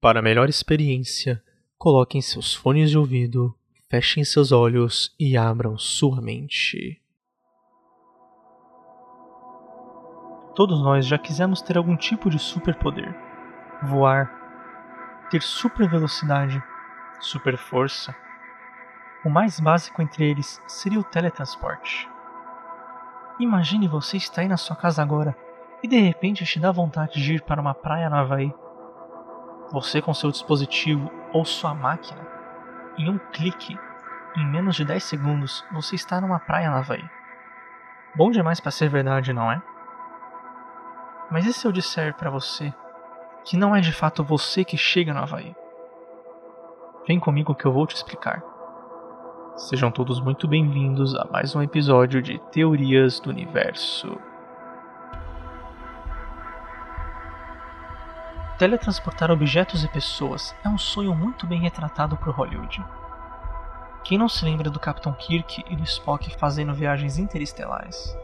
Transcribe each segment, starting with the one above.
Para melhor experiência, coloquem seus fones de ouvido, fechem seus olhos e abram sua mente. Todos nós já quisemos ter algum tipo de superpoder. Voar, ter super velocidade, super força. O mais básico entre eles seria o teletransporte. Imagine você estar aí na sua casa agora e de repente te dá vontade de ir para uma praia no Havaí. Você com seu dispositivo ou sua máquina, em um clique, em menos de 10 segundos, você está numa praia no Havaí. Bom demais para ser verdade, não é? Mas e se eu disser para você que não é de fato você que chega no Havaí? Vem comigo que eu vou te explicar. Sejam todos muito bem-vindos a mais um episódio de Teorias do Universo. Teletransportar objetos e pessoas é um sonho muito bem retratado por Hollywood. Quem não se lembra do Capitão Kirk e do Spock fazendo viagens interestelares?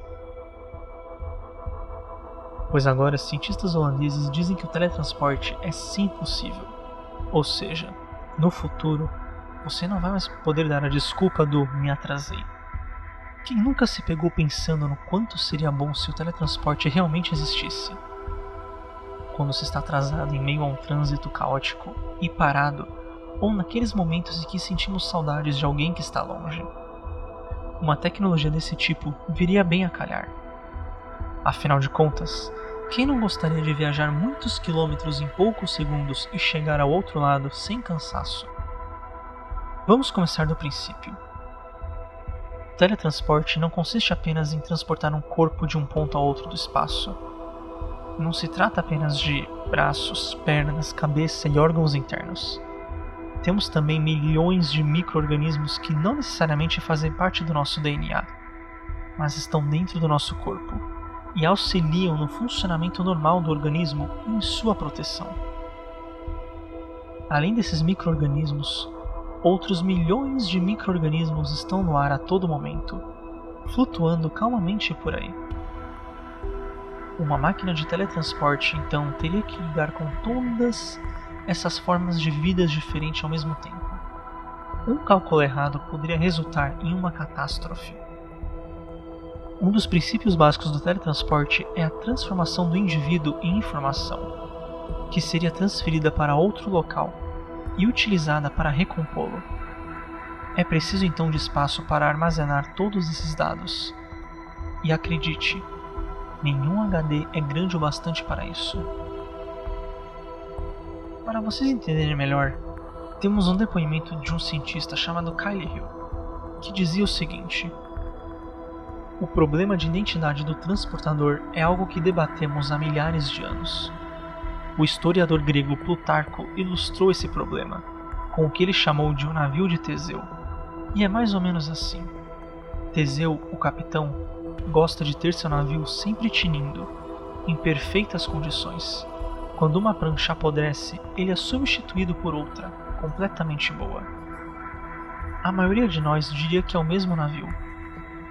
Pois agora cientistas holandeses dizem que o teletransporte é sim possível. Ou seja, no futuro, você não vai mais poder dar a desculpa do me atrasei. Quem nunca se pegou pensando no quanto seria bom se o teletransporte realmente existisse? Quando se está atrasado em meio a um trânsito caótico e parado, ou naqueles momentos em que sentimos saudades de alguém que está longe. Uma tecnologia desse tipo viria bem a calhar. Afinal de contas, quem não gostaria de viajar muitos quilômetros em poucos segundos e chegar ao outro lado sem cansaço? Vamos começar do princípio. Teletransporte não consiste apenas em transportar um corpo de um ponto a outro do espaço. Não se trata apenas de braços, pernas, cabeça e órgãos internos. Temos também milhões de micro-organismos que não necessariamente fazem parte do nosso DNA, mas estão dentro do nosso corpo e auxiliam no funcionamento normal do organismo e em sua proteção. Além desses micro-organismos, Outros milhões de micro-organismos estão no ar a todo momento, flutuando calmamente por aí. Uma máquina de teletransporte então teria que lidar com todas essas formas de vidas diferentes ao mesmo tempo. Um cálculo errado poderia resultar em uma catástrofe. Um dos princípios básicos do teletransporte é a transformação do indivíduo em informação, que seria transferida para outro local e utilizada para recompô-lo. É preciso então de espaço para armazenar todos esses dados. E acredite, nenhum HD é grande o bastante para isso. Para vocês entenderem melhor, temos um depoimento de um cientista chamado Kyle Hill, que dizia o seguinte: O problema de identidade do transportador é algo que debatemos há milhares de anos. O historiador grego Plutarco ilustrou esse problema com o que ele chamou de um navio de Teseu. E é mais ou menos assim. Teseu, o capitão, gosta de ter seu navio sempre tinindo, em perfeitas condições. Quando uma prancha apodrece, ele é substituído por outra, completamente boa. A maioria de nós diria que é o mesmo navio,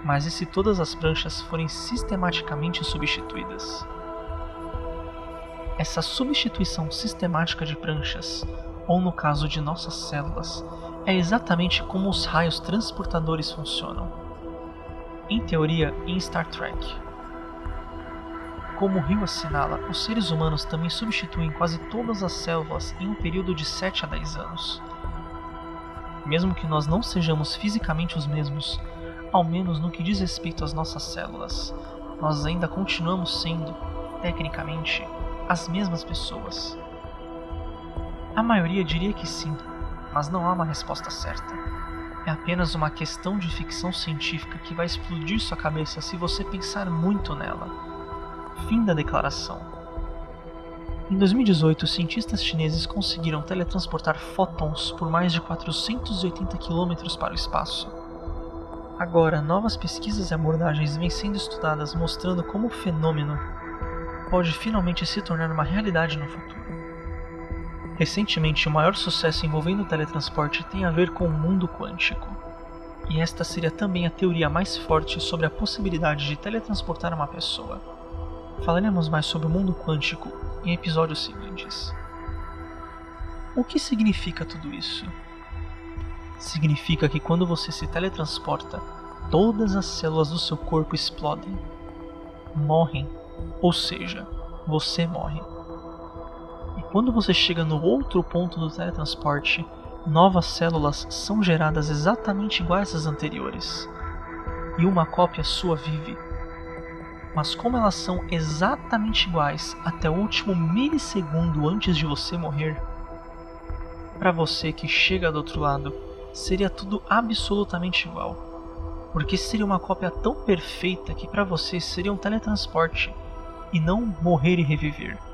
mas e se todas as pranchas forem sistematicamente substituídas? Essa substituição sistemática de pranchas, ou no caso de nossas células, é exatamente como os raios transportadores funcionam. Em teoria, em Star Trek. Como Rio assinala, os seres humanos também substituem quase todas as células em um período de 7 a 10 anos. Mesmo que nós não sejamos fisicamente os mesmos, ao menos no que diz respeito às nossas células, nós ainda continuamos sendo, tecnicamente, as mesmas pessoas? A maioria diria que sim, mas não há uma resposta certa. É apenas uma questão de ficção científica que vai explodir sua cabeça se você pensar muito nela. Fim da declaração. Em 2018, cientistas chineses conseguiram teletransportar fótons por mais de 480 km para o espaço. Agora, novas pesquisas e abordagens vêm sendo estudadas mostrando como o fenômeno pode finalmente se tornar uma realidade no futuro. Recentemente, o maior sucesso envolvendo o teletransporte tem a ver com o mundo quântico. E esta seria também a teoria mais forte sobre a possibilidade de teletransportar uma pessoa. Falaremos mais sobre o mundo quântico em episódios seguintes. O que significa tudo isso? Significa que quando você se teletransporta, todas as células do seu corpo explodem, morrem, ou seja, você morre. Quando você chega no outro ponto do teletransporte, novas células são geradas exatamente iguais às anteriores, e uma cópia sua vive. Mas como elas são exatamente iguais até o último milissegundo antes de você morrer, para você que chega do outro lado, seria tudo absolutamente igual. Porque seria uma cópia tão perfeita que para você seria um teletransporte e não morrer e reviver.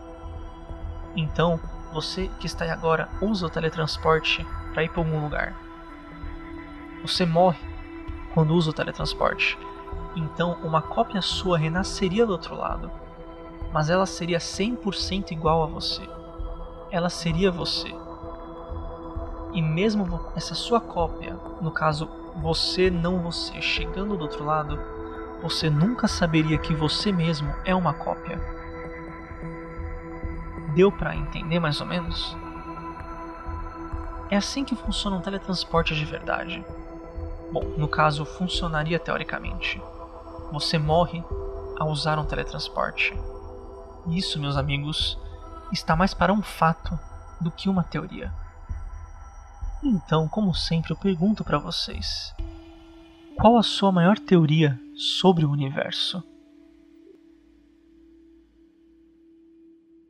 Então, você que está aí agora usa o teletransporte para ir para algum lugar. Você morre quando usa o teletransporte. Então, uma cópia sua renasceria do outro lado, mas ela seria 100% igual a você. Ela seria você. E mesmo essa sua cópia, no caso você não você, chegando do outro lado, você nunca saberia que você mesmo é uma cópia. Deu para entender mais ou menos? É assim que funciona um teletransporte de verdade. Bom, no caso, funcionaria teoricamente. Você morre ao usar um teletransporte. Isso, meus amigos, está mais para um fato do que uma teoria. Então, como sempre, eu pergunto para vocês: qual a sua maior teoria sobre o universo?